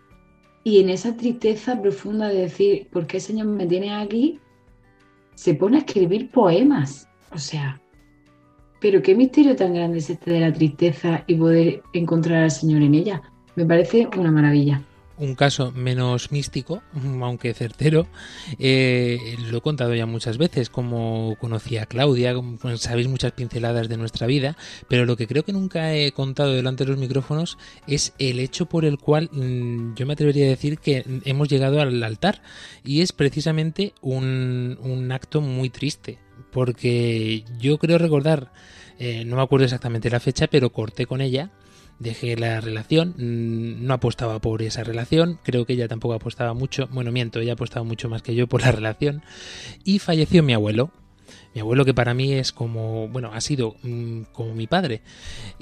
y en esa tristeza profunda de decir, ¿por qué Señor me tienes aquí? Se pone a escribir poemas. O sea, pero qué misterio tan grande es este de la tristeza y poder encontrar al Señor en ella. Me parece una maravilla. Un caso menos místico, aunque certero, eh, lo he contado ya muchas veces, como conocí a Claudia, como sabéis muchas pinceladas de nuestra vida, pero lo que creo que nunca he contado delante de los micrófonos es el hecho por el cual mm, yo me atrevería a decir que hemos llegado al altar, y es precisamente un, un acto muy triste, porque yo creo recordar, eh, no me acuerdo exactamente la fecha, pero corté con ella dejé la relación, mm, no apostaba por esa relación, creo que ella tampoco apostaba mucho, bueno, miento, ella apostaba mucho más que yo por la relación, y falleció mi abuelo. Mi abuelo que para mí es como, bueno, ha sido mm, como mi padre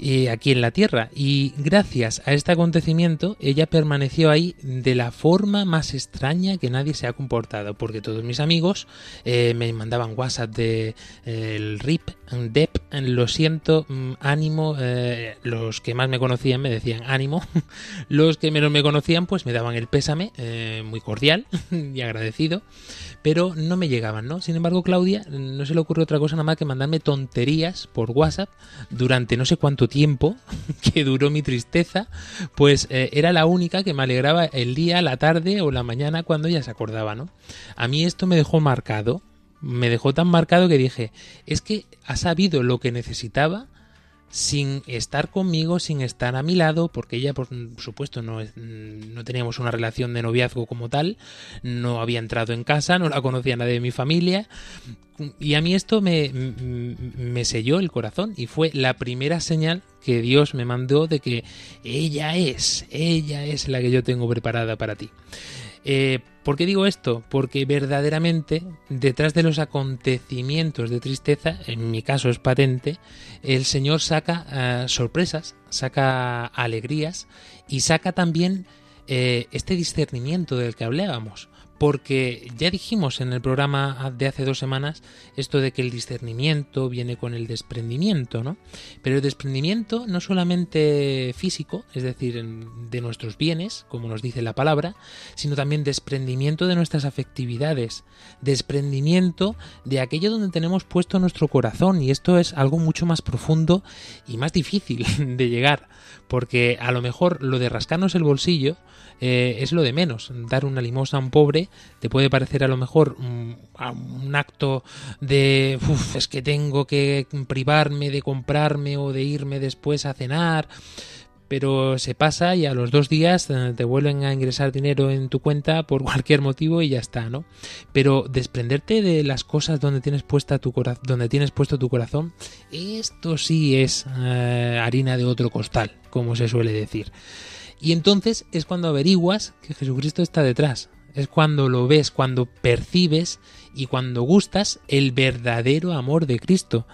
eh, aquí en la tierra. Y gracias a este acontecimiento, ella permaneció ahí de la forma más extraña que nadie se ha comportado. Porque todos mis amigos eh, me mandaban WhatsApp de eh, el RIP, DEP, lo siento, mm, ánimo. los que más me conocían me decían ánimo. los que menos me conocían, pues me daban el pésame, muy cordial y agradecido pero no me llegaban, ¿no? Sin embargo, Claudia no se le ocurre otra cosa nada más que mandarme tonterías por WhatsApp durante no sé cuánto tiempo que duró mi tristeza, pues eh, era la única que me alegraba el día, la tarde o la mañana cuando ella se acordaba, ¿no? A mí esto me dejó marcado, me dejó tan marcado que dije, es que ha sabido lo que necesitaba sin estar conmigo, sin estar a mi lado, porque ella, por supuesto, no, no teníamos una relación de noviazgo como tal, no había entrado en casa, no la conocía nadie de mi familia, y a mí esto me, me selló el corazón y fue la primera señal que Dios me mandó de que ella es, ella es la que yo tengo preparada para ti. Eh, ¿Por qué digo esto? Porque verdaderamente detrás de los acontecimientos de tristeza, en mi caso es patente, el Señor saca eh, sorpresas, saca alegrías y saca también eh, este discernimiento del que hablábamos. Porque ya dijimos en el programa de hace dos semanas esto de que el discernimiento viene con el desprendimiento, ¿no? Pero el desprendimiento no solamente físico, es decir, de nuestros bienes, como nos dice la palabra, sino también desprendimiento de nuestras afectividades, desprendimiento de aquello donde tenemos puesto nuestro corazón, y esto es algo mucho más profundo y más difícil de llegar, porque a lo mejor lo de rascarnos el bolsillo, eh, es lo de menos. Dar una limosna a un pobre te puede parecer a lo mejor un, un acto de "Uf, es que tengo que privarme de comprarme o de irme después a cenar. Pero se pasa y a los dos días eh, te vuelven a ingresar dinero en tu cuenta por cualquier motivo y ya está, ¿no? Pero desprenderte de las cosas donde tienes puesta tu donde tienes puesto tu corazón, esto sí es eh, harina de otro costal, como se suele decir. Y entonces es cuando averiguas que Jesucristo está detrás. Es cuando lo ves, cuando percibes y cuando gustas el verdadero amor de Cristo.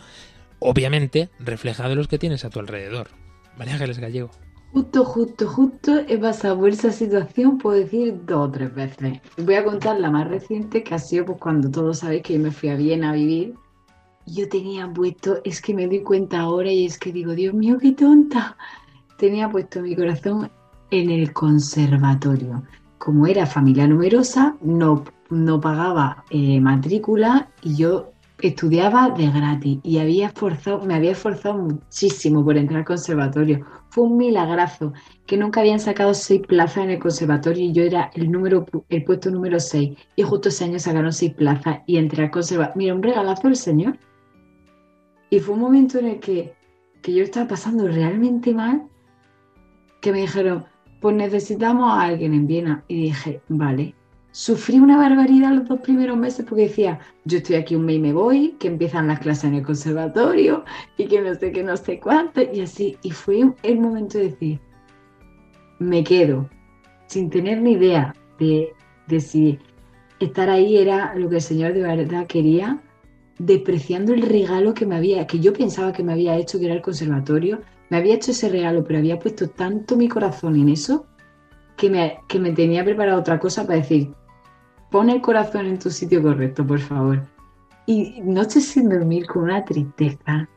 Obviamente reflejado en los que tienes a tu alrededor. María Ángeles Gallego. Justo, justo, justo he pasado por esa situación, puedo decir, dos o tres veces. Voy a contar la más reciente, que ha sido pues, cuando todos sabéis que yo me fui a Viena a vivir. Yo tenía puesto, es que me doy cuenta ahora y es que digo, Dios mío, qué tonta. Tenía puesto mi corazón en el conservatorio. Como era familia numerosa, no, no pagaba eh, matrícula y yo estudiaba de gratis y había esforzado, me había esforzado muchísimo por entrar al conservatorio. Fue un milagrazo que nunca habían sacado seis plazas en el conservatorio y yo era el número, el puesto número seis y justo ese año sacaron seis plazas y entré al conservatorio. Mira, un regalazo del señor. Y fue un momento en el que, que yo estaba pasando realmente mal, que me dijeron, pues necesitamos a alguien en Viena. Y dije, vale. Sufrí una barbaridad los dos primeros meses porque decía, yo estoy aquí un mes y me voy, que empiezan las clases en el conservatorio y que no sé qué, no sé cuánto, y así. Y fue el momento de decir, me quedo, sin tener ni idea de, de si estar ahí era lo que el Señor de verdad quería, despreciando el regalo que me había, que yo pensaba que me había hecho, que era el conservatorio, me había hecho ese regalo, pero había puesto tanto mi corazón en eso que me, que me tenía preparado otra cosa para decir, pon el corazón en tu sitio correcto, por favor. Y noches sin dormir, con una tristeza,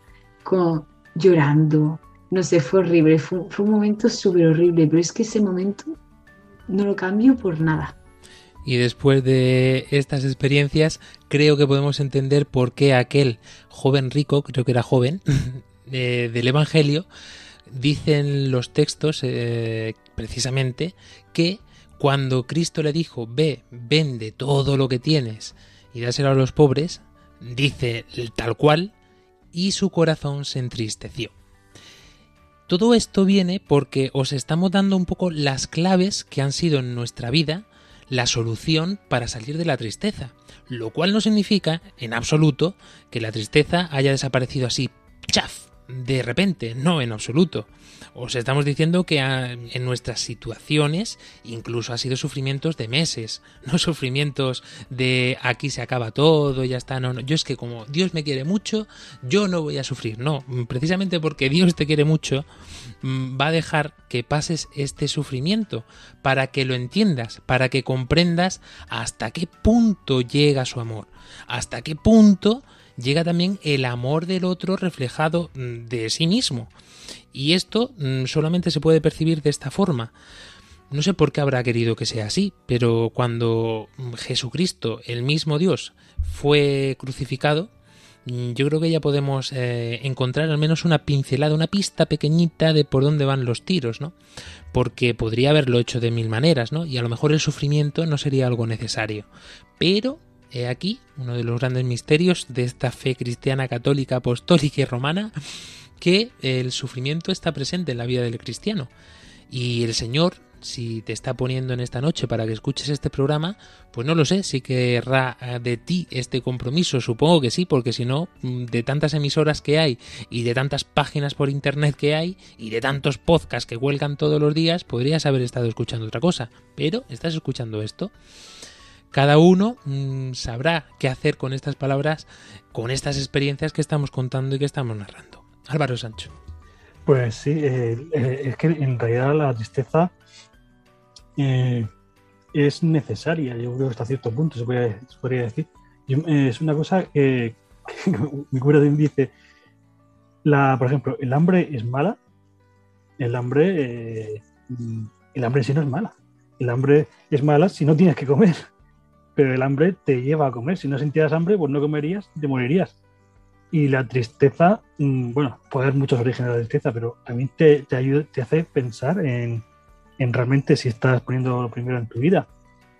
con llorando, no sé, fue horrible, fue, fue un momento súper horrible, pero es que ese momento no lo cambio por nada. Y después de estas experiencias, creo que podemos entender por qué aquel joven rico, creo que era joven, de- del Evangelio, dicen los textos eh, precisamente que cuando Cristo le dijo, ve, vende todo lo que tienes y dáselo a los pobres, dice tal cual, y su corazón se entristeció. Todo esto viene porque os estamos dando un poco las claves que han sido en nuestra vida la solución para salir de la tristeza, lo cual no significa en absoluto que la tristeza haya desaparecido así, chaf, de repente, no en absoluto. Os estamos diciendo que ah, en nuestras situaciones incluso ha sido sufrimientos de meses, no sufrimientos de aquí se acaba todo, ya está, no, no. Yo es que como Dios me quiere mucho, yo no voy a sufrir, no, precisamente porque Dios te quiere mucho, mm, va a dejar que pases este sufrimiento para que lo entiendas, para que comprendas hasta qué punto llega su amor, hasta qué punto llega también el amor del otro reflejado mm, de sí mismo. Y esto mm, solamente se puede percibir de esta forma. No sé por qué habrá querido que sea así, pero cuando mm, Jesucristo, el mismo Dios, fue crucificado, yo creo que ya podemos eh, encontrar al menos una pincelada, una pista pequeñita de por dónde van los tiros, ¿no? Porque podría haberlo hecho de mil maneras, ¿no? Y a lo mejor el sufrimiento no sería algo necesario. Pero he aquí uno de los grandes misterios de esta fe cristiana católica, apostólica y romana, que el sufrimiento está presente en la vida del cristiano. Y el Señor, si te está poniendo en esta noche para que escuches este programa, pues no lo sé, si querrá eh, de ti este compromiso, supongo que sí, porque si no, mm, de tantas emisoras que hay y de tantas páginas por internet que hay y de tantos podcasts que cuelgan todos los días, podrías haber estado escuchando otra cosa, pero estás escuchando esto. Cada uno mm, sabrá qué hacer con estas palabras, con estas experiencias que estamos contando y que estamos narrando. Álvaro Sancho. Pues sí, eh, eh, es que en realidad la tristeza eh, es necesaria, yo creo que hasta cierto punto se podría, decir. Es una cosa que, que mi cura dice, la, por ejemplo, el hambre es mala, el hambre, el hambre sí no es mala. El hambre es mala si no tienes que comer, pero el hambre te lleva a comer. Si no sintieras hambre, pues no comerías, te morirías. Y la tristeza, mm, bueno, puede haber muchos orígenes de la tristeza, pero también te, te ayuda, te hace pensar en, en realmente si estás poniendo lo primero en tu vida,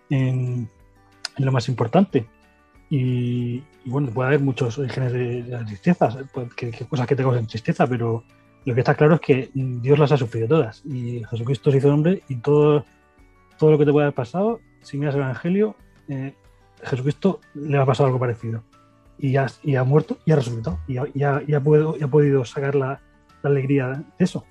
en, en lo más importante. Y, y bueno, puede haber muchos orígenes de, de la tristeza, pues, que, que cosas que te causen tristeza, pero lo que está claro es que Dios las ha sufrido todas. Y Jesucristo se hizo hombre y todo, todo lo que te puede haber pasado, si miras el Evangelio, eh, Jesucristo le ha pasado algo parecido. Y ha, y ha muerto y ha resucitado. Y ha, y ha- y ha podido, sacar la, alegría de eso.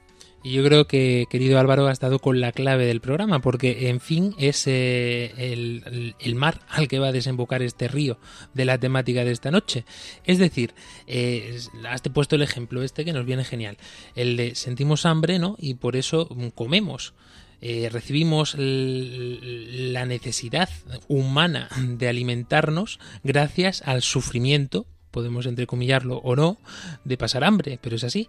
Y yo creo que, querido Álvaro, has dado con la clave del programa, porque, en fin, es eh, el, mar al que va a desembocar este río de la temática de esta noche. Es decir, eh, has puesto el ejemplo este que nos viene genial. El de sentimos hambre, ¿no? Y por eso comemos. Eh, recibimos la necesidad humana de alimentarnos gracias al sufrimiento podemos entrecomillarlo o no, de pasar hambre, pero es así.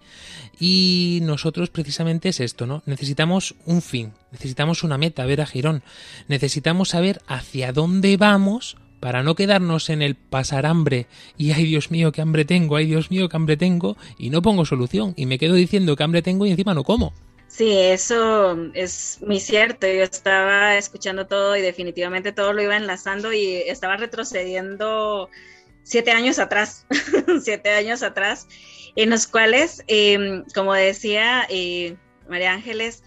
Y nosotros precisamente es esto, ¿no? Necesitamos un fin, necesitamos una meta, ver a Girón, necesitamos saber hacia dónde vamos para no quedarnos en el pasar hambre y ay Dios mío, qué hambre tengo, ay Dios mío, qué hambre tengo y no pongo solución y me quedo diciendo que hambre tengo y encima no como. Sí, eso es muy cierto. Yo estaba escuchando todo y definitivamente todo lo iba enlazando y estaba retrocediendo siete años atrás, siete años atrás, en los cuales, eh, como decía eh, María Ángeles,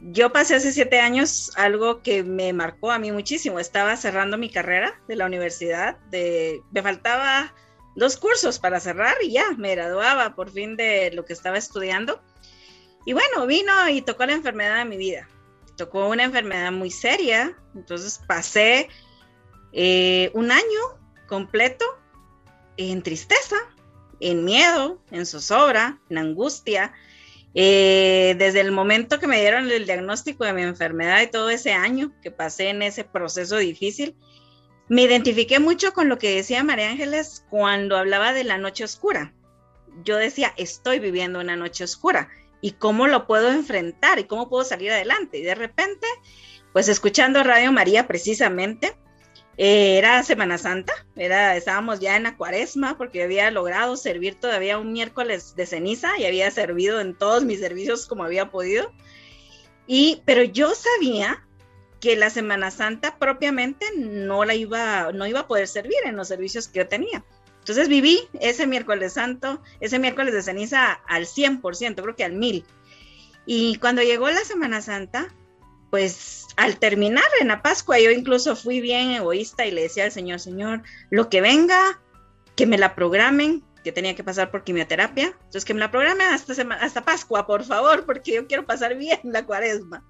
yo pasé hace siete años algo que me marcó a mí muchísimo. Estaba cerrando mi carrera de la universidad, de, me faltaba dos cursos para cerrar y ya me graduaba por fin de lo que estaba estudiando. Y bueno, vino y tocó la enfermedad de mi vida. Tocó una enfermedad muy seria, entonces pasé eh, un año completo en tristeza, en miedo, en zozobra, en angustia. Eh, desde el momento que me dieron el diagnóstico de mi enfermedad y todo ese año que pasé en ese proceso difícil, me identifiqué mucho con lo que decía María Ángeles cuando hablaba de la noche oscura. Yo decía, estoy viviendo una noche oscura y cómo lo puedo enfrentar y cómo puedo salir adelante. Y de repente, pues escuchando Radio María precisamente, eh, era Semana Santa, era, estábamos ya en la cuaresma porque había logrado servir todavía un miércoles de ceniza y había servido en todos mis servicios como había podido. Y, pero yo sabía que la Semana Santa propiamente no la iba, no iba a poder servir en los servicios que yo tenía. Entonces viví ese miércoles santo, ese miércoles de ceniza al 100%, creo que al mil. Y cuando llegó la Semana Santa, pues al terminar en la Pascua, yo incluso fui bien egoísta y le decía al Señor, Señor, lo que venga, que me la programen, que tenía que pasar por quimioterapia, entonces que me la programen hasta, hasta Pascua, por favor, porque yo quiero pasar bien la cuaresma.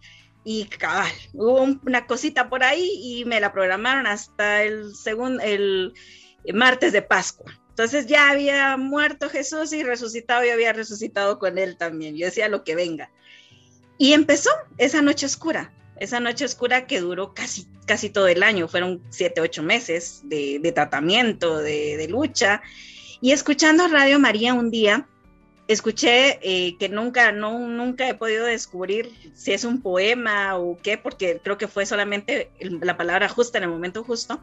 Y cabal, hubo un- una cosita por ahí y me la programaron hasta el segundo, el martes de Pascua. Entonces ya había muerto Jesús y resucitado, y había resucitado con él también. Yo decía lo que venga. Y empezó esa noche oscura, esa noche oscura que duró casi, casi todo el año, fueron siete, ocho meses de, de tratamiento, de, de lucha. Y escuchando Radio María un día, escuché eh, que nunca, no, nunca he podido descubrir si es un poema o qué, porque creo que fue solamente la palabra justa en el momento justo,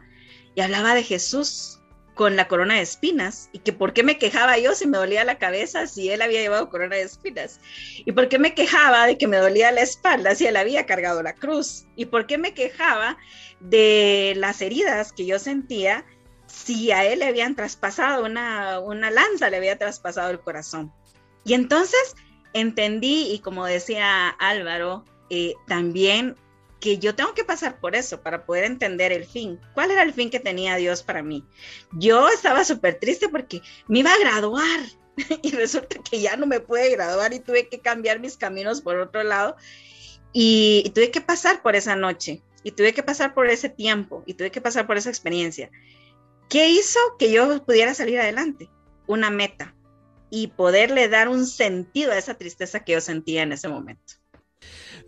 y hablaba de Jesús con la corona de espinas, y que por qué me quejaba yo si me dolía la cabeza si él había llevado corona de espinas, y por qué me quejaba de que me dolía la espalda si él había cargado la cruz, y por qué me quejaba de las heridas que yo sentía si a él le habían traspasado una, una lanza, le había traspasado el corazón. Y entonces entendí, y como decía Álvaro, eh, también que yo tengo que pasar por eso para poder entender el fin. ¿Cuál era el fin que tenía Dios para mí? Yo estaba súper triste porque me iba a graduar y resulta que ya no me pude graduar y tuve que cambiar mis caminos por otro lado y, y tuve que pasar por esa noche y tuve que pasar por ese tiempo y tuve que pasar por esa experiencia. ¿Qué hizo que yo pudiera salir adelante? Una meta y poderle dar un sentido a esa tristeza que yo sentía en ese momento.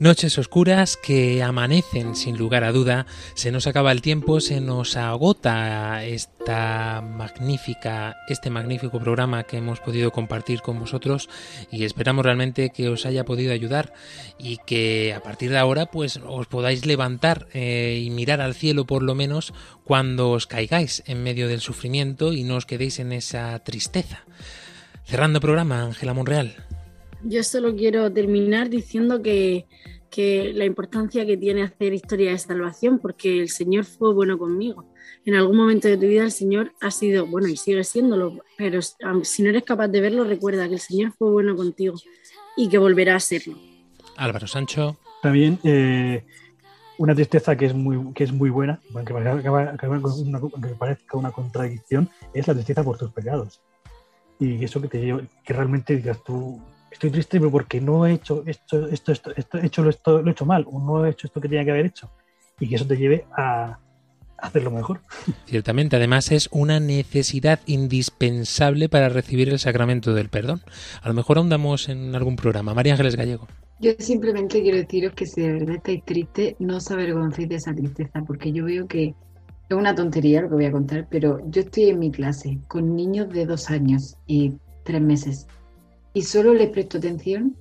Noches oscuras que amanecen sin lugar a duda, se nos acaba el tiempo, se nos agota esta magnífica, este magnífico programa que hemos podido compartir con vosotros y esperamos realmente que os haya podido ayudar y que a partir de ahora pues os podáis levantar eh, y mirar al cielo por lo menos cuando os caigáis en medio del sufrimiento y no os quedéis en esa tristeza. Cerrando programa, Ángela Monreal. Yo solo quiero terminar diciendo que, que la importancia que tiene hacer historia de salvación, porque el Señor fue bueno conmigo. En algún momento de tu vida el Señor ha sido, bueno, y sigue siéndolo, pero si no eres capaz de verlo, recuerda que el Señor fue bueno contigo y que volverá a serlo. Álvaro Sancho. También eh, una tristeza que es muy, que es muy buena, aunque parezca, una contradicción, es la tristeza por tus pecados. Y eso que te lleva, que realmente digas tú, estoy triste pero porque no he hecho esto, esto, esto, esto, he hecho esto, lo he hecho mal, o no he hecho esto que tenía que haber hecho. Y que eso te lleve a hacerlo mejor. Ciertamente, además es una necesidad indispensable para recibir el sacramento del perdón. A lo mejor ahondamos en algún programa. María Ángeles Gallego. Yo simplemente quiero deciros que si de verdad estáis tristes, no os avergoncéis de esa tristeza, porque yo veo que es una tontería lo que voy a contar, pero yo estoy en mi clase con niños de dos años y tres meses y solo les presto atención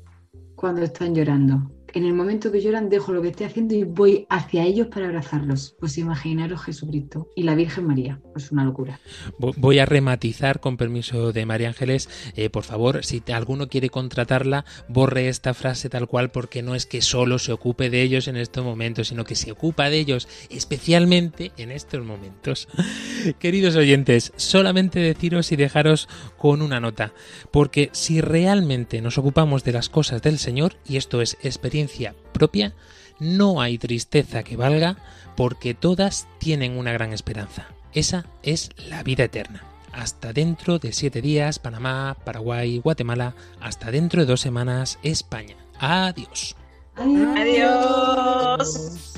cuando están llorando. En el momento que lloran dejo lo que estoy haciendo y voy hacia ellos para abrazarlos. Pues imaginaros Jesucristo y la Virgen María. Pues una locura. Voy a rematizar con permiso de María Ángeles. Eh, por favor, si alguno quiere contratarla, borre esta frase tal cual porque no es que solo se ocupe de ellos en estos momentos, sino que se ocupa de ellos especialmente en estos momentos. Queridos oyentes, solamente deciros y dejaros con una nota. Porque si realmente nos ocupamos de las cosas del Señor, y esto es experiencia propia, no hay tristeza que valga porque todas tienen una gran esperanza. Esa es la vida eterna. Hasta dentro de siete días, Panamá, Paraguay, Guatemala. Hasta dentro de dos semanas, España. Adiós. Adiós.